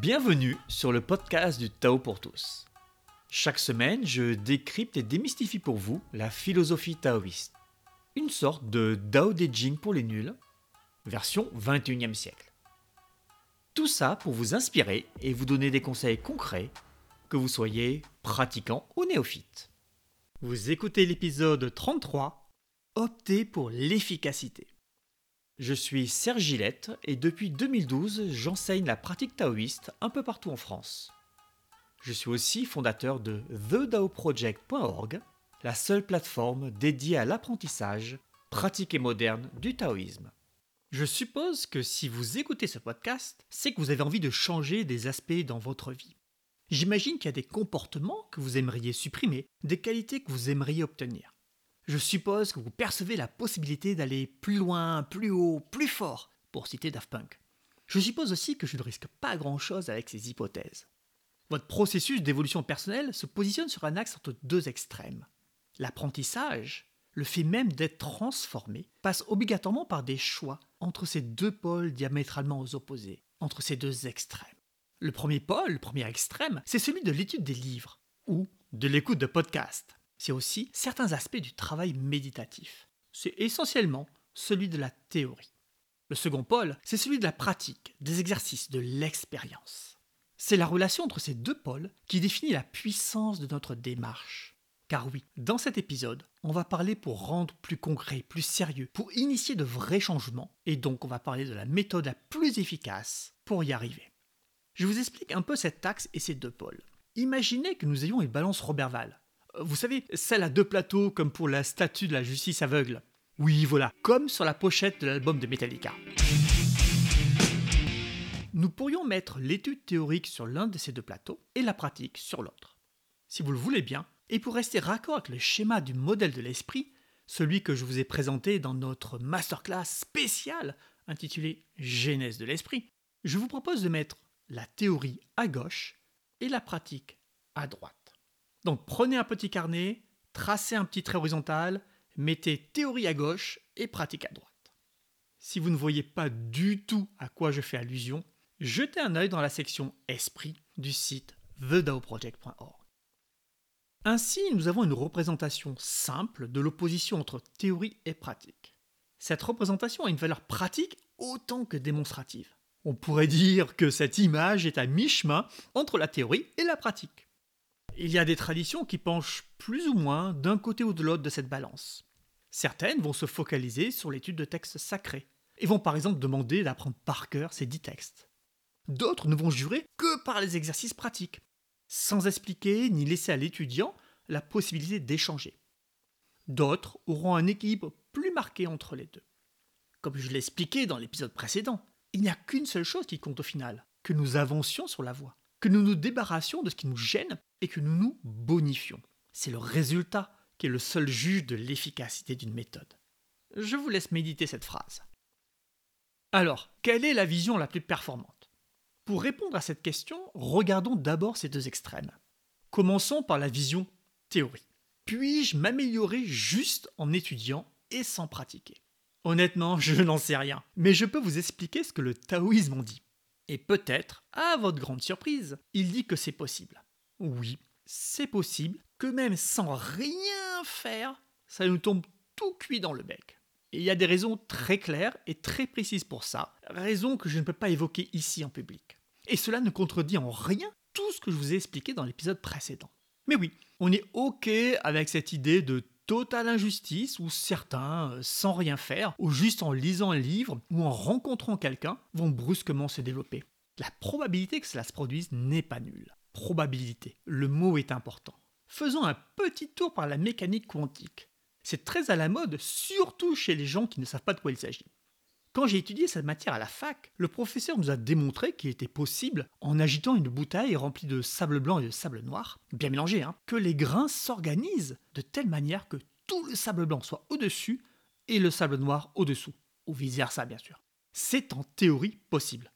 Bienvenue sur le podcast du Tao pour tous. Chaque semaine, je décrypte et démystifie pour vous la philosophie taoïste. Une sorte de Dao De Jing pour les nuls, version 21e siècle. Tout ça pour vous inspirer et vous donner des conseils concrets, que vous soyez pratiquant ou néophyte. Vous écoutez l'épisode 33, Optez pour l'efficacité. Je suis Serge Gillette et depuis 2012, j'enseigne la pratique taoïste un peu partout en France. Je suis aussi fondateur de TheDaoProject.org, la seule plateforme dédiée à l'apprentissage pratique et moderne du taoïsme. Je suppose que si vous écoutez ce podcast, c'est que vous avez envie de changer des aspects dans votre vie. J'imagine qu'il y a des comportements que vous aimeriez supprimer, des qualités que vous aimeriez obtenir je suppose que vous percevez la possibilité d'aller plus loin, plus haut, plus fort, pour citer Daft Punk. Je suppose aussi que je ne risque pas grand-chose avec ces hypothèses. Votre processus d'évolution personnelle se positionne sur un axe entre deux extrêmes. L'apprentissage, le fait même d'être transformé, passe obligatoirement par des choix entre ces deux pôles diamétralement opposés, entre ces deux extrêmes. Le premier pôle, le premier extrême, c'est celui de l'étude des livres ou de l'écoute de podcasts c'est aussi certains aspects du travail méditatif. C'est essentiellement celui de la théorie. Le second pôle, c'est celui de la pratique, des exercices, de l'expérience. C'est la relation entre ces deux pôles qui définit la puissance de notre démarche. Car oui, dans cet épisode, on va parler pour rendre plus concret, plus sérieux, pour initier de vrais changements, et donc on va parler de la méthode la plus efficace pour y arriver. Je vous explique un peu cet axe et ces deux pôles. Imaginez que nous ayons une balance Roberval, vous savez, celle à deux plateaux comme pour la statue de la justice aveugle. Oui, voilà, comme sur la pochette de l'album de Metallica. Nous pourrions mettre l'étude théorique sur l'un de ces deux plateaux et la pratique sur l'autre. Si vous le voulez bien, et pour rester raccord avec le schéma du modèle de l'esprit, celui que je vous ai présenté dans notre masterclass spéciale intitulée Genèse de l'esprit, je vous propose de mettre la théorie à gauche et la pratique à droite. Donc prenez un petit carnet, tracez un petit trait horizontal, mettez théorie à gauche et pratique à droite. Si vous ne voyez pas du tout à quoi je fais allusion, jetez un œil dans la section Esprit du site thedaoproject.org. Ainsi, nous avons une représentation simple de l'opposition entre théorie et pratique. Cette représentation a une valeur pratique autant que démonstrative. On pourrait dire que cette image est à mi-chemin entre la théorie et la pratique. Il y a des traditions qui penchent plus ou moins d'un côté ou de l'autre de cette balance. Certaines vont se focaliser sur l'étude de textes sacrés et vont par exemple demander d'apprendre par cœur ces dix textes. D'autres ne vont jurer que par les exercices pratiques, sans expliquer ni laisser à l'étudiant la possibilité d'échanger. D'autres auront un équilibre plus marqué entre les deux. Comme je l'ai expliqué dans l'épisode précédent, il n'y a qu'une seule chose qui compte au final, que nous avancions sur la voie que nous nous débarrassions de ce qui nous gêne et que nous nous bonifions. C'est le résultat qui est le seul juge de l'efficacité d'une méthode. Je vous laisse méditer cette phrase. Alors, quelle est la vision la plus performante? Pour répondre à cette question, regardons d'abord ces deux extrêmes. Commençons par la vision théorie. Puis-je m'améliorer juste en étudiant et sans pratiquer? Honnêtement, je n'en sais rien, mais je peux vous expliquer ce que le taoïsme en dit. Et peut-être, à votre grande surprise, il dit que c'est possible. Oui, c'est possible que même sans rien faire, ça nous tombe tout cuit dans le bec. Et il y a des raisons très claires et très précises pour ça, raisons que je ne peux pas évoquer ici en public. Et cela ne contredit en rien tout ce que je vous ai expliqué dans l'épisode précédent. Mais oui, on est OK avec cette idée de totale injustice où certains, euh, sans rien faire, ou juste en lisant un livre ou en rencontrant quelqu'un, vont brusquement se développer. La probabilité que cela se produise n'est pas nulle. Probabilité, le mot est important. Faisons un petit tour par la mécanique quantique. C'est très à la mode, surtout chez les gens qui ne savent pas de quoi il s'agit. Quand j'ai étudié cette matière à la fac, le professeur nous a démontré qu'il était possible, en agitant une bouteille remplie de sable blanc et de sable noir, bien mélangé, hein, que les grains s'organisent de telle manière que tout le sable blanc soit au-dessus et le sable noir au-dessous. Ou vice-versa, bien sûr. C'est en théorie possible.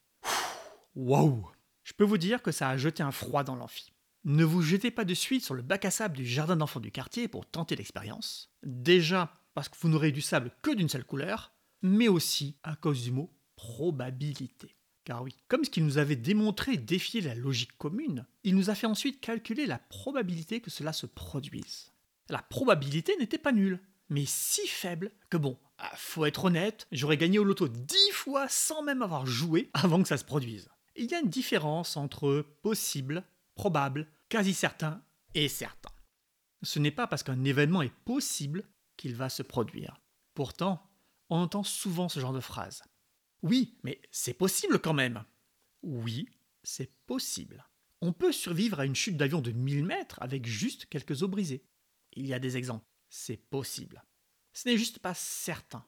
Waouh Je peux vous dire que ça a jeté un froid dans l'amphi. Ne vous jetez pas de suite sur le bac à sable du jardin d'enfants du quartier pour tenter l'expérience. Déjà parce que vous n'aurez du sable que d'une seule couleur, mais aussi à cause du mot probabilité. Car oui, comme ce qu'il nous avait démontré défier la logique commune, il nous a fait ensuite calculer la probabilité que cela se produise. La probabilité n'était pas nulle, mais si faible que bon, ah, faut être honnête, j'aurais gagné au loto dix fois sans même avoir joué avant que ça se produise. Il y a une différence entre possible, probable, quasi certain et certain. Ce n'est pas parce qu'un événement est possible qu'il va se produire. Pourtant, on entend souvent ce genre de phrase. Oui, mais c'est possible quand même. Oui, c'est possible. On peut survivre à une chute d'avion de 1000 mètres avec juste quelques os brisés. Il y a des exemples. C'est possible. Ce n'est juste pas certain.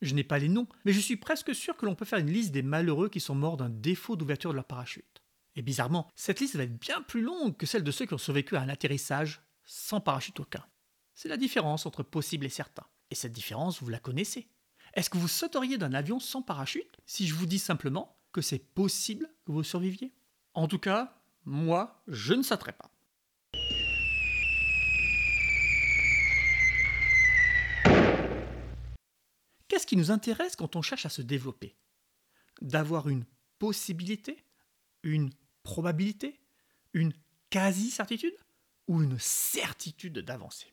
Je n'ai pas les noms, mais je suis presque sûr que l'on peut faire une liste des malheureux qui sont morts d'un défaut d'ouverture de leur parachute. Et bizarrement, cette liste va être bien plus longue que celle de ceux qui ont survécu à un atterrissage sans parachute aucun. C'est la différence entre possible et certain. Et cette différence, vous la connaissez. Est-ce que vous sauteriez d'un avion sans parachute si je vous dis simplement que c'est possible que vous surviviez? En tout cas, moi, je ne sauterai pas. Qu'est-ce qui nous intéresse quand on cherche à se développer. D'avoir une possibilité, une probabilité, une quasi-certitude ou une certitude d'avancer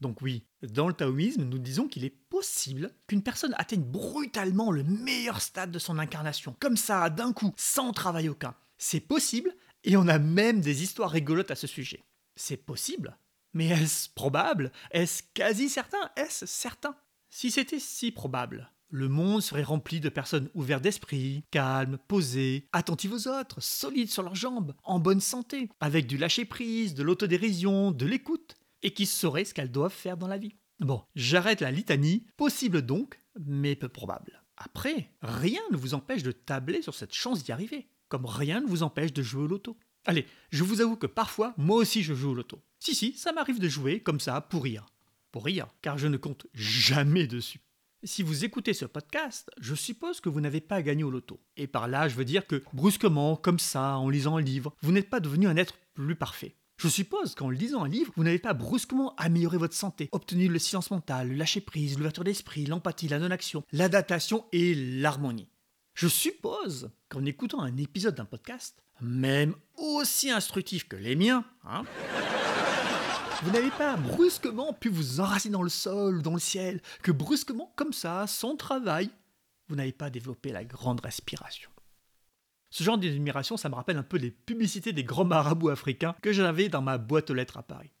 donc oui, dans le taoïsme, nous disons qu'il est possible qu'une personne atteigne brutalement le meilleur stade de son incarnation, comme ça, d'un coup, sans travail aucun. C'est possible, et on a même des histoires rigolotes à ce sujet. C'est possible, mais est-ce probable? Est-ce quasi certain? Est-ce certain? Si c'était si probable, le monde serait rempli de personnes ouvertes d'esprit, calmes, posées, attentives aux autres, solides sur leurs jambes, en bonne santé, avec du lâcher-prise, de l'autodérision, de l'écoute, et qui sauraient ce qu'elles doivent faire dans la vie. Bon, j'arrête la litanie, possible donc, mais peu probable. Après, rien ne vous empêche de tabler sur cette chance d'y arriver, comme rien ne vous empêche de jouer au loto. Allez, je vous avoue que parfois, moi aussi je joue au loto. Si, si, ça m'arrive de jouer comme ça pour rire. Pour rire, car je ne compte jamais dessus. Si vous écoutez ce podcast, je suppose que vous n'avez pas gagné au loto. Et par là, je veux dire que brusquement, comme ça, en lisant un livre, vous n'êtes pas devenu un être plus parfait. Je suppose qu'en lisant un livre, vous n'avez pas brusquement amélioré votre santé, obtenu le silence mental, le lâcher-prise, l'ouverture d'esprit, l'empathie, la non-action, l'adaptation et l'harmonie. Je suppose qu'en écoutant un épisode d'un podcast, même aussi instructif que les miens, hein, vous n'avez pas brusquement pu vous enraciner dans le sol ou dans le ciel, que brusquement, comme ça, sans travail, vous n'avez pas développé la grande respiration. Ce genre d'admiration, ça me rappelle un peu les publicités des grands marabouts africains que j'avais dans ma boîte aux lettres à Paris.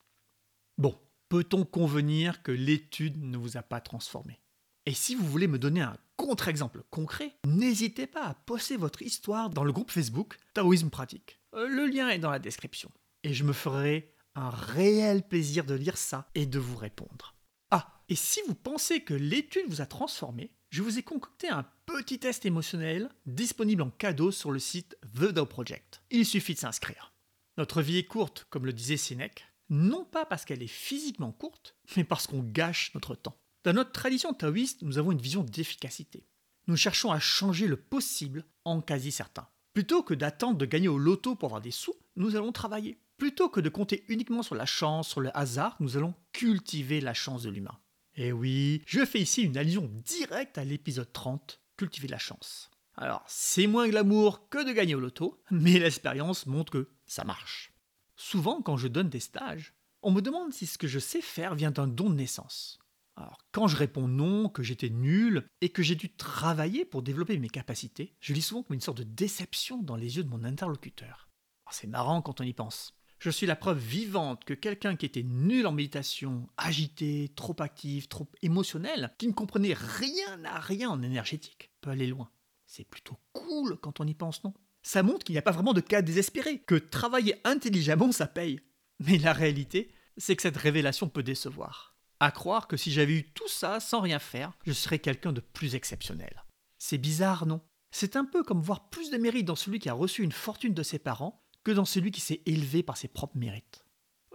Bon, peut-on convenir que l'étude ne vous a pas transformé? Et si vous voulez me donner un contre-exemple concret, n'hésitez pas à poster votre histoire dans le groupe Facebook Taoïsme Pratique. Euh, le lien est dans la description. Et je me ferai un réel plaisir de lire ça et de vous répondre. Ah, et si vous pensez que l'étude vous a transformé, je vous ai concocté un petit test émotionnel disponible en cadeau sur le site The Dao Project. Il suffit de s'inscrire. Notre vie est courte, comme le disait Sénèque, non pas parce qu'elle est physiquement courte, mais parce qu'on gâche notre temps. Dans notre tradition taoïste, nous avons une vision d'efficacité. Nous cherchons à changer le possible en quasi certain. Plutôt que d'attendre de gagner au loto pour avoir des sous, nous allons travailler. Plutôt que de compter uniquement sur la chance, sur le hasard, nous allons cultiver la chance de l'humain. Et eh oui, je fais ici une allusion directe à l'épisode 30, Cultiver la chance. Alors, c'est moins glamour que de gagner au loto, mais l'expérience montre que ça marche. Souvent, quand je donne des stages, on me demande si ce que je sais faire vient d'un don de naissance. Alors, quand je réponds non, que j'étais nul et que j'ai dû travailler pour développer mes capacités, je lis souvent comme une sorte de déception dans les yeux de mon interlocuteur. C'est marrant quand on y pense. Je suis la preuve vivante que quelqu'un qui était nul en méditation, agité, trop actif, trop émotionnel, qui ne comprenait rien à rien en énergétique, peut aller loin. C'est plutôt cool quand on y pense, non? Ça montre qu'il n'y a pas vraiment de cas désespérés, que travailler intelligemment, ça paye. Mais la réalité, c'est que cette révélation peut décevoir. À croire que si j'avais eu tout ça sans rien faire, je serais quelqu'un de plus exceptionnel. C'est bizarre, non? C'est un peu comme voir plus de mérite dans celui qui a reçu une fortune de ses parents que dans celui qui s'est élevé par ses propres mérites.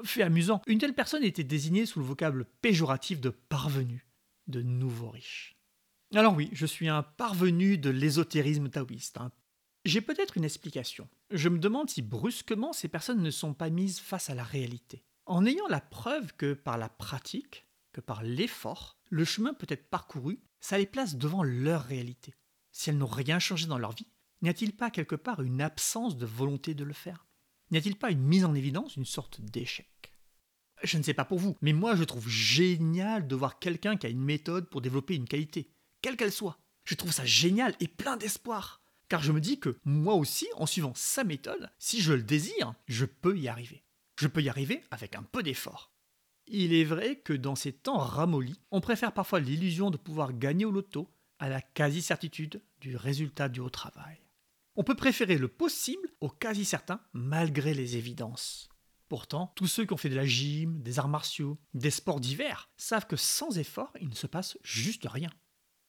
Fait amusant, une telle personne était désignée sous le vocable péjoratif de parvenu, de nouveau riche. Alors oui, je suis un parvenu de l'ésotérisme taoïste. Hein. J'ai peut-être une explication. Je me demande si brusquement ces personnes ne sont pas mises face à la réalité. En ayant la preuve que par la pratique, que par l'effort, le chemin peut être parcouru, ça les place devant leur réalité. Si elles n'ont rien changé dans leur vie, N'y a-t-il pas quelque part une absence de volonté de le faire? N'y a-t-il pas une mise en évidence, une sorte d'échec? Je ne sais pas pour vous, mais moi je trouve génial de voir quelqu'un qui a une méthode pour développer une qualité, quelle qu'elle soit. Je trouve ça génial et plein d'espoir. Car je me dis que moi aussi, en suivant sa méthode, si je le désire, je peux y arriver. Je peux y arriver avec un peu d'effort. Il est vrai que dans ces temps ramollis, on préfère parfois l'illusion de pouvoir gagner au loto à la quasi-certitude du résultat du haut travail. On peut préférer le possible au quasi certain malgré les évidences. Pourtant, tous ceux qui ont fait de la gym, des arts martiaux, des sports divers savent que sans effort, il ne se passe juste rien.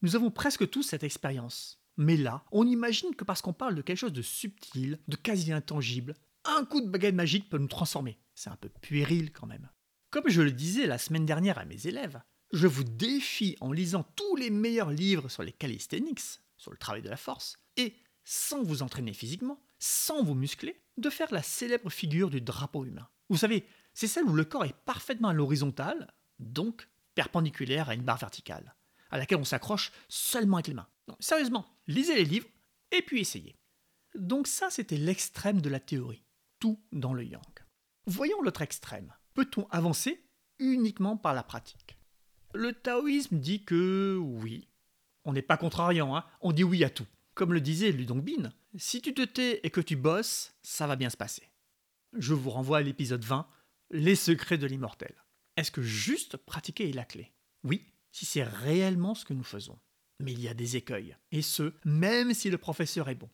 Nous avons presque tous cette expérience. Mais là, on imagine que parce qu'on parle de quelque chose de subtil, de quasi intangible, un coup de baguette magique peut nous transformer. C'est un peu puéril quand même. Comme je le disais la semaine dernière à mes élèves, je vous défie en lisant tous les meilleurs livres sur les calisthenics, sur le travail de la force, et sans vous entraîner physiquement, sans vous muscler, de faire la célèbre figure du drapeau humain. Vous savez, c'est celle où le corps est parfaitement à l'horizontale, donc perpendiculaire à une barre verticale, à laquelle on s'accroche seulement avec les mains. sérieusement, lisez les livres et puis essayez. Donc ça, c'était l'extrême de la théorie, tout dans le yang. Voyons l'autre extrême. Peut-on avancer uniquement par la pratique? Le taoïsme dit que oui. On n'est pas contrariant, hein on dit oui à tout. Comme le disait Ludong Bin, si tu te tais et que tu bosses, ça va bien se passer. Je vous renvoie à l'épisode 20, Les secrets de l'immortel. Est-ce que juste pratiquer est la clé? Oui, si c'est réellement ce que nous faisons. Mais il y a des écueils, et ce, même si le professeur est bon.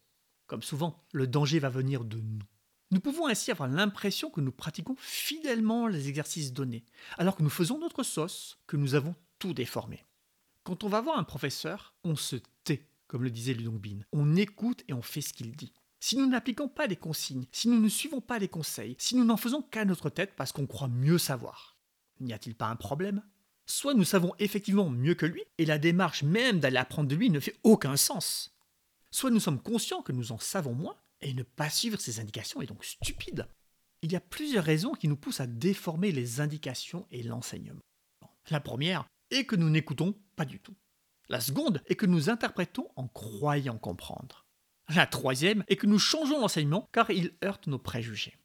Comme souvent, le danger va venir de nous. Nous pouvons ainsi avoir l'impression que nous pratiquons fidèlement les exercices donnés, alors que nous faisons notre sauce, que nous avons tout déformé. Quand on va voir un professeur, on se comme le disait Bin. On écoute et on fait ce qu'il dit. Si nous n'appliquons pas les consignes, si nous ne suivons pas les conseils, si nous n'en faisons qu'à notre tête parce qu'on croit mieux savoir, n'y a-t-il pas un problème? Soit nous savons effectivement mieux que lui, et la démarche même d'aller apprendre de lui ne fait aucun sens. Soit nous sommes conscients que nous en savons moins, et ne pas suivre ses indications est donc stupide. Il y a plusieurs raisons qui nous poussent à déformer les indications et l'enseignement. La première est que nous n'écoutons pas du tout. La seconde est que nous interprétons en croyant comprendre. La troisième est que nous changeons l'enseignement car il heurte nos préjugés.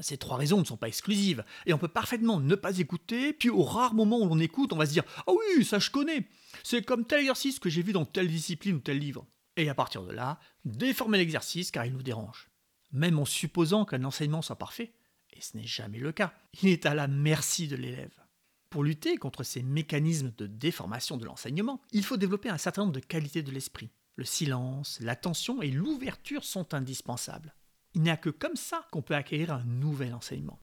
Ces trois raisons ne sont pas exclusives, et on peut parfaitement ne pas écouter, puis au rare moment où l'on écoute, on va se dire Ah oui, ça je connais C'est comme tel exercice que j'ai vu dans telle discipline ou tel livre. Et à partir de là, déformer l'exercice car il nous dérange. Même en supposant qu'un enseignement soit parfait, et ce n'est jamais le cas, il est à la merci de l'élève. Pour lutter contre ces mécanismes de déformation de l'enseignement, il faut développer un certain nombre de qualités de l'esprit. Le silence, l'attention et l'ouverture sont indispensables. Il n'y a que comme ça qu'on peut acquérir un nouvel enseignement.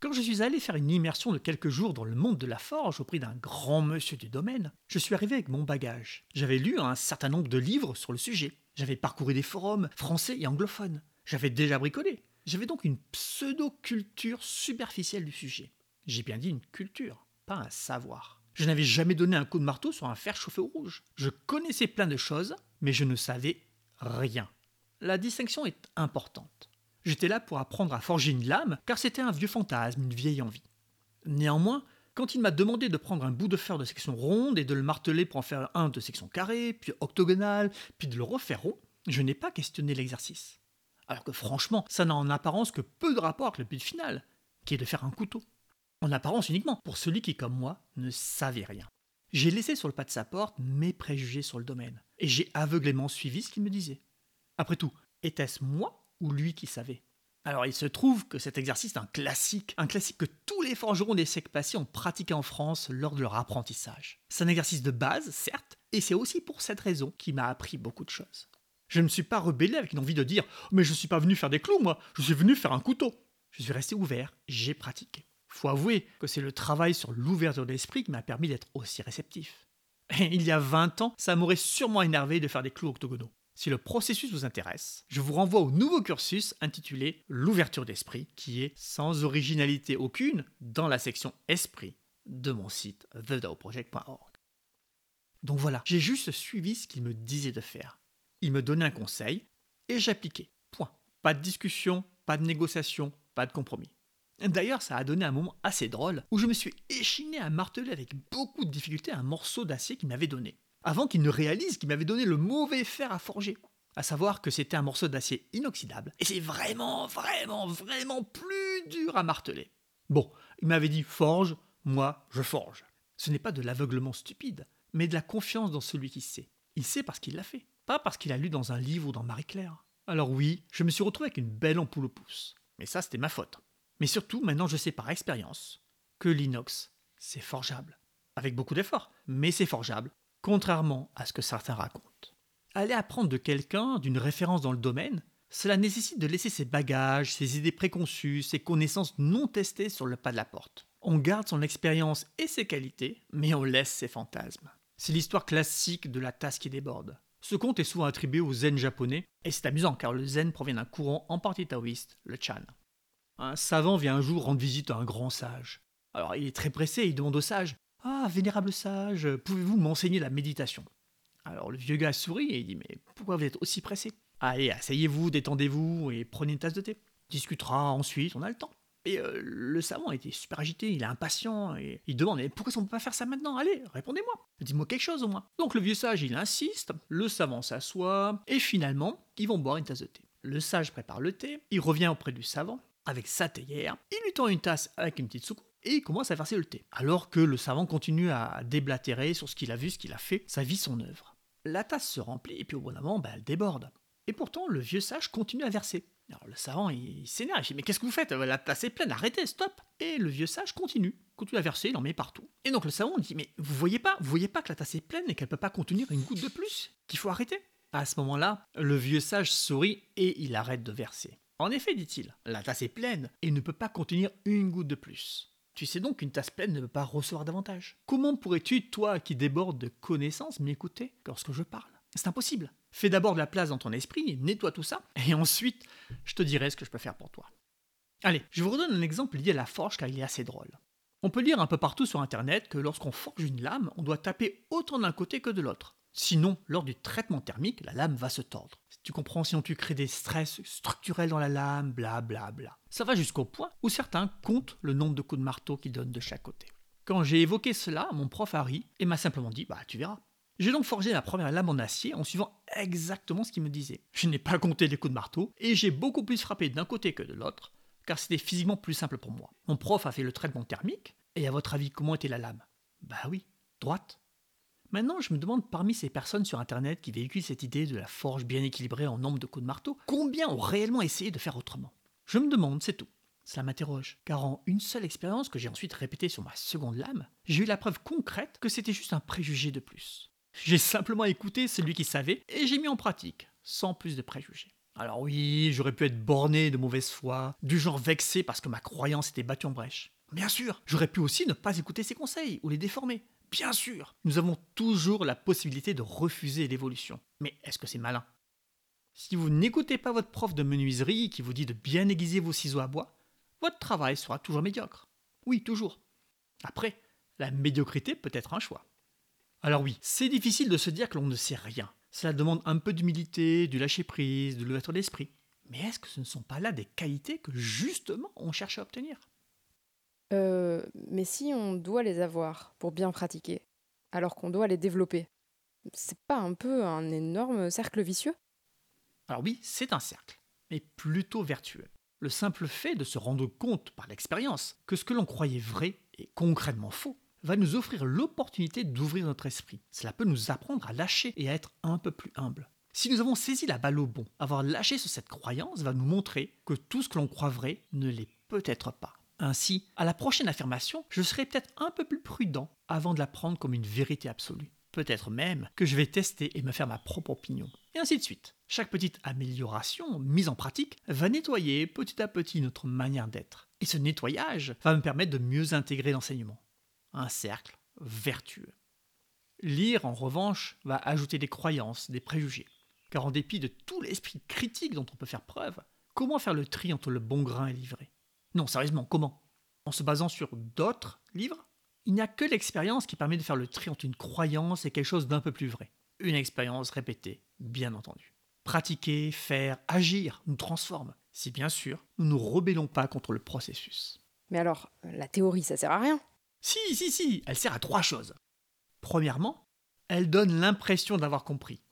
Quand je suis allé faire une immersion de quelques jours dans le monde de la forge auprès d'un grand monsieur du domaine, je suis arrivé avec mon bagage. J'avais lu un certain nombre de livres sur le sujet. J'avais parcouru des forums français et anglophones. J'avais déjà bricolé. J'avais donc une pseudo-culture superficielle du sujet. J'ai bien dit une culture, pas un savoir. Je n'avais jamais donné un coup de marteau sur un fer chauffé au rouge. Je connaissais plein de choses, mais je ne savais rien. La distinction est importante. J'étais là pour apprendre à forger une lame, car c'était un vieux fantasme, une vieille envie. Néanmoins, quand il m'a demandé de prendre un bout de fer de section ronde et de le marteler pour en faire un de section carrée, puis octogonale, puis de le refaire rond, je n'ai pas questionné l'exercice. Alors que franchement, ça n'a en apparence que peu de rapport avec le but final, qui est de faire un couteau en apparence uniquement, pour celui qui, comme moi, ne savait rien. J'ai laissé sur le pas de sa porte mes préjugés sur le domaine, et j'ai aveuglément suivi ce qu'il me disait. Après tout, était-ce moi ou lui qui savait? Alors il se trouve que cet exercice est un classique, un classique que tous les forgerons des siècles passés ont pratiqué en France lors de leur apprentissage. C'est un exercice de base, certes, et c'est aussi pour cette raison qu'il m'a appris beaucoup de choses. Je ne me suis pas rebellé avec une envie de dire Mais je ne suis pas venu faire des clous, moi, je suis venu faire un couteau. Je suis resté ouvert, j'ai pratiqué faut avouer que c'est le travail sur l'ouverture d'esprit qui m'a permis d'être aussi réceptif. il y a 20 ans, ça m'aurait sûrement énervé de faire des clous octogonaux. Si le processus vous intéresse, je vous renvoie au nouveau cursus intitulé L'ouverture d'esprit, qui est sans originalité aucune dans la section Esprit de mon site thedaoproject.org. Donc voilà, j'ai juste suivi ce qu'il me disait de faire. Il me donnait un conseil et j'appliquais. Point. Pas de discussion, pas de négociation, pas de compromis. D'ailleurs, ça a donné un moment assez drôle où je me suis échiné à marteler avec beaucoup de difficulté un morceau d'acier qu'il m'avait donné, avant qu'il ne réalise qu'il m'avait donné le mauvais fer à forger. à savoir que c'était un morceau d'acier inoxydable, et c'est vraiment, vraiment, vraiment plus dur à marteler. Bon, il m'avait dit forge, moi je forge. Ce n'est pas de l'aveuglement stupide, mais de la confiance dans celui qui sait. Il sait parce qu'il l'a fait, pas parce qu'il a lu dans un livre ou dans Marie-Claire. Alors oui, je me suis retrouvé avec une belle ampoule au pouce. Mais ça, c'était ma faute. Mais surtout, maintenant, je sais par expérience que l'inox, c'est forgeable. Avec beaucoup d'efforts, mais c'est forgeable, contrairement à ce que certains racontent. Aller apprendre de quelqu'un, d'une référence dans le domaine, cela nécessite de laisser ses bagages, ses idées préconçues, ses connaissances non testées sur le pas de la porte. On garde son expérience et ses qualités, mais on laisse ses fantasmes. C'est l'histoire classique de la tasse qui déborde. Ce conte est souvent attribué au zen japonais, et c'est amusant car le zen provient d'un courant en partie taoïste, le chan. Un savant vient un jour rendre visite à un grand sage. Alors il est très pressé, il demande au sage Ah, vénérable sage, pouvez-vous m'enseigner la méditation? Alors le vieux gars sourit et il dit Mais pourquoi vous êtes aussi pressé Allez, asseyez-vous, détendez-vous et prenez une tasse de thé. discutera ensuite, on a le temps. Et euh, le savant était super agité, il est impatient, et il demande Mais pourquoi on ne peut pas faire ça maintenant? Allez, répondez-moi, dis-moi quelque chose au moins. Donc le vieux sage, il insiste, le savant s'assoit, et finalement, ils vont boire une tasse de thé. Le sage prépare le thé, il revient auprès du savant, avec sa théière, il lui tend une tasse avec une petite soucoupe, et il commence à verser le thé. Alors que le savant continue à déblatérer sur ce qu'il a vu, ce qu'il a fait, sa vie, son œuvre. La tasse se remplit, et puis au bout d'un moment, bah, elle déborde. Et pourtant, le vieux sage continue à verser. Alors le savant, il, s'énerve, il dit Mais qu'est-ce que vous faites? La tasse est pleine, arrêtez, stop Et le vieux sage continue, continue à verser, il en met partout. Et donc le savant dit Mais vous voyez pas, vous voyez pas que la tasse est pleine et qu'elle peut pas contenir une goutte de plus? Qu'il faut arrêter À ce moment-là, le vieux sage sourit et il arrête de verser. En effet, dit-il, la tasse est pleine et ne peut pas contenir une goutte de plus. Tu sais donc qu'une tasse pleine ne peut pas recevoir davantage. Comment pourrais-tu, toi qui débordes de connaissances, m'écouter lorsque je parle? C'est impossible. Fais d'abord de la place dans ton esprit, nettoie tout ça, et ensuite, je te dirai ce que je peux faire pour toi. Allez, je vous redonne un exemple lié à la forge car il est assez drôle. On peut lire un peu partout sur Internet que lorsqu'on forge une lame, on doit taper autant d'un côté que de l'autre. Sinon, lors du traitement thermique, la lame va se tordre. Tu comprends, sinon tu crées des stress structurels dans la lame, bla bla bla. Ça va jusqu'au point où certains comptent le nombre de coups de marteau qu'ils donnent de chaque côté. Quand j'ai évoqué cela, mon prof a ri et m'a simplement dit Bah, tu verras. J'ai donc forgé la première lame en acier en suivant exactement ce qu'il me disait. Je n'ai pas compté les coups de marteau et j'ai beaucoup plus frappé d'un côté que de l'autre, car c'était physiquement plus simple pour moi. Mon prof a fait le traitement thermique, et à votre avis, comment était la lame? Bah oui, droite. Maintenant, je me demande parmi ces personnes sur Internet qui véhiculent cette idée de la forge bien équilibrée en nombre de coups de marteau, combien ont réellement essayé de faire autrement? Je me demande, c'est tout. Cela m'interroge, car en une seule expérience que j'ai ensuite répétée sur ma seconde lame, j'ai eu la preuve concrète que c'était juste un préjugé de plus. J'ai simplement écouté celui qui savait et j'ai mis en pratique, sans plus de préjugés. Alors oui, j'aurais pu être borné de mauvaise foi, du genre vexé parce que ma croyance était battue en brèche. Bien sûr, j'aurais pu aussi ne pas écouter ses conseils ou les déformer. Bien sûr, nous avons toujours la possibilité de refuser l'évolution. Mais est-ce que c'est malin? Si vous n'écoutez pas votre prof de menuiserie qui vous dit de bien aiguiser vos ciseaux à bois, votre travail sera toujours médiocre. Oui, toujours. Après, la médiocrité peut être un choix. Alors oui, c'est difficile de se dire que l'on ne sait rien. Cela demande un peu d'humilité, du lâcher-prise, de l'ouverture d'esprit. Mais est-ce que ce ne sont pas là des qualités que justement on cherche à obtenir? Euh, Mais si on doit les avoir pour bien pratiquer, alors qu'on doit les développer, c'est pas un peu un énorme cercle vicieux? Alors oui, c'est un cercle, mais plutôt vertueux. Le simple fait de se rendre compte par l'expérience que ce que l'on croyait vrai est concrètement faux va nous offrir l'opportunité d'ouvrir notre esprit. Cela peut nous apprendre à lâcher et à être un peu plus humble. Si nous avons saisi la balle au bon, avoir lâché sur cette croyance va nous montrer que tout ce que l'on croit vrai ne l'est peut-être pas. Ainsi, à la prochaine affirmation, je serai peut-être un peu plus prudent avant de la prendre comme une vérité absolue. Peut-être même que je vais tester et me faire ma propre opinion. Et ainsi de suite. Chaque petite amélioration mise en pratique va nettoyer petit à petit notre manière d'être. Et ce nettoyage va me permettre de mieux intégrer l'enseignement un cercle vertueux. Lire, en revanche, va ajouter des croyances, des préjugés. Car en dépit de tout l'esprit critique dont on peut faire preuve, comment faire le tri entre le bon grain et l'ivré? Non, sérieusement, comment? En se basant sur d'autres livres Il n'y a que l'expérience qui permet de faire le tri entre une croyance et quelque chose d'un peu plus vrai. Une expérience répétée, bien entendu. Pratiquer, faire, agir nous transforme, si bien sûr nous ne nous rebellons pas contre le processus. Mais alors, la théorie, ça sert à rien? Si, si, si, elle sert à trois choses. Premièrement, elle donne l'impression d'avoir compris.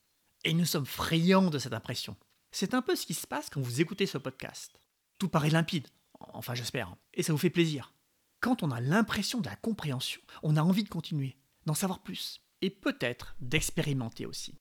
Et nous sommes friands de cette impression. C'est un peu ce qui se passe quand vous écoutez ce podcast. Tout paraît limpide, enfin j'espère, et ça vous fait plaisir. Quand on a l'impression de la compréhension, on a envie de continuer, d'en savoir plus, et peut-être d'expérimenter aussi.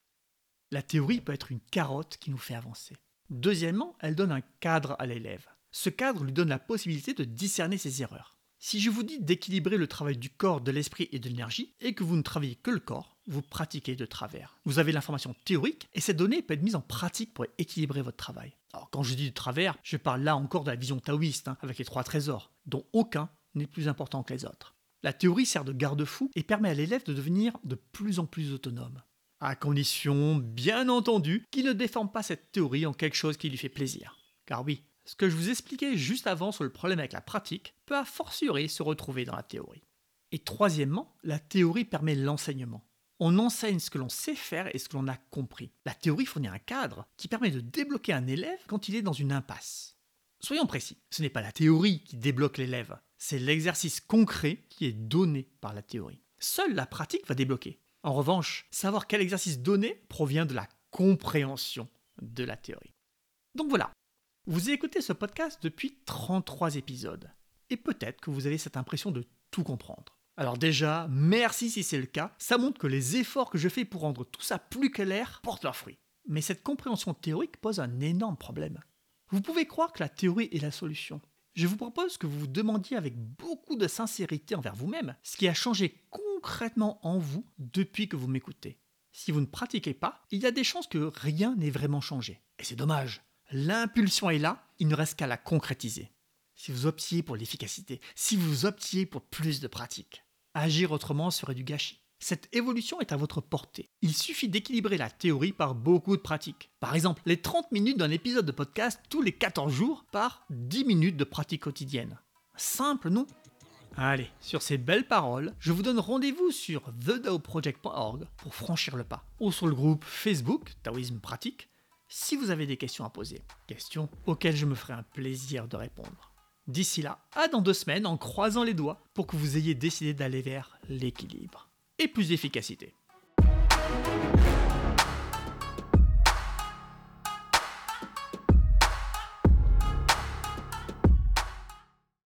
La théorie peut être une carotte qui nous fait avancer. Deuxièmement, elle donne un cadre à l'élève. Ce cadre lui donne la possibilité de discerner ses erreurs. Si je vous dis d'équilibrer le travail du corps, de l'esprit et de l'énergie, et que vous ne travaillez que le corps, vous pratiquez de travers. Vous avez l'information théorique, et cette donnée peut être mise en pratique pour équilibrer votre travail. Alors quand je dis de travers, je parle là encore de la vision taoïste, hein, avec les trois trésors, dont aucun n'est plus important que les autres. La théorie sert de garde-fou et permet à l'élève de devenir de plus en plus autonome. À condition, bien entendu, qu'il ne déforme pas cette théorie en quelque chose qui lui fait plaisir. Car oui, ce que je vous expliquais juste avant sur le problème avec la pratique peut a fortiori se retrouver dans la théorie. Et troisièmement, la théorie permet l'enseignement. On enseigne ce que l'on sait faire et ce que l'on a compris. La théorie fournit un cadre qui permet de débloquer un élève quand il est dans une impasse. Soyons précis, ce n'est pas la théorie qui débloque l'élève, c'est l'exercice concret qui est donné par la théorie. Seule la pratique va débloquer. En revanche, savoir quel exercice donner provient de la compréhension de la théorie. Donc voilà, vous écoutez ce podcast depuis 33 épisodes, et peut-être que vous avez cette impression de tout comprendre. Alors déjà, merci si c'est le cas, ça montre que les efforts que je fais pour rendre tout ça plus clair portent leurs fruits. Mais cette compréhension théorique pose un énorme problème. Vous pouvez croire que la théorie est la solution. Je vous propose que vous vous demandiez avec beaucoup de sincérité envers vous-même ce qui a changé concrètement en vous depuis que vous m'écoutez. Si vous ne pratiquez pas, il y a des chances que rien n'ait vraiment changé. Et c'est dommage. L'impulsion est là, il ne reste qu'à la concrétiser. Si vous optiez pour l'efficacité, si vous optiez pour plus de pratique, agir autrement serait du gâchis. Cette évolution est à votre portée. Il suffit d'équilibrer la théorie par beaucoup de pratiques. Par exemple, les 30 minutes d'un épisode de podcast tous les 14 jours par 10 minutes de pratique quotidienne. Simple, non? Allez, sur ces belles paroles, je vous donne rendez-vous sur thedaoproject.org pour franchir le pas, ou sur le groupe Facebook Taoïsme Pratique si vous avez des questions à poser. Questions auxquelles je me ferai un plaisir de répondre. D'ici là, à dans deux semaines en croisant les doigts pour que vous ayez décidé d'aller vers l'équilibre et plus d'efficacité.